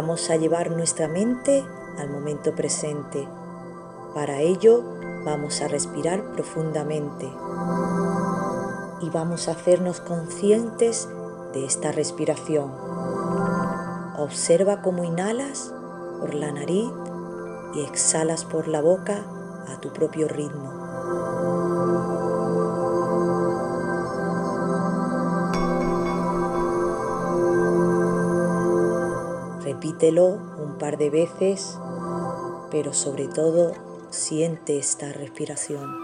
Vamos a llevar nuestra mente al momento presente. Para ello vamos a respirar profundamente y vamos a hacernos conscientes de esta respiración. Observa cómo inhalas por la nariz y exhalas por la boca a tu propio ritmo. Repítelo un par de veces, pero sobre todo siente esta respiración.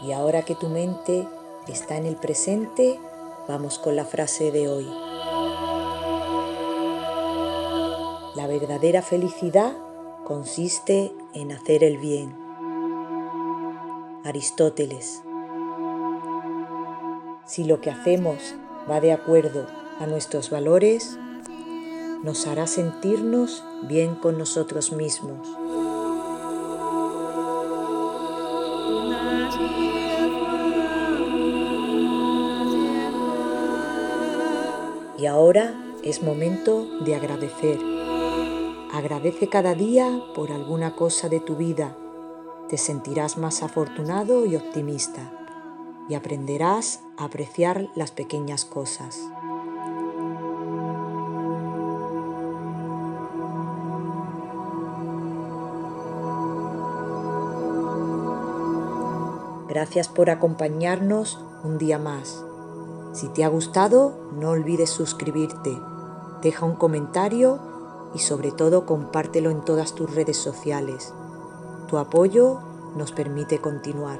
Y ahora que tu mente está en el presente, vamos con la frase de hoy. La verdadera felicidad consiste en hacer el bien. Aristóteles. Si lo que hacemos va de acuerdo a nuestros valores, nos hará sentirnos bien con nosotros mismos. Y ahora es momento de agradecer. Agradece cada día por alguna cosa de tu vida. Te sentirás más afortunado y optimista y aprenderás a apreciar las pequeñas cosas. Gracias por acompañarnos un día más. Si te ha gustado, no olvides suscribirte, deja un comentario y sobre todo compártelo en todas tus redes sociales. Tu apoyo nos permite continuar.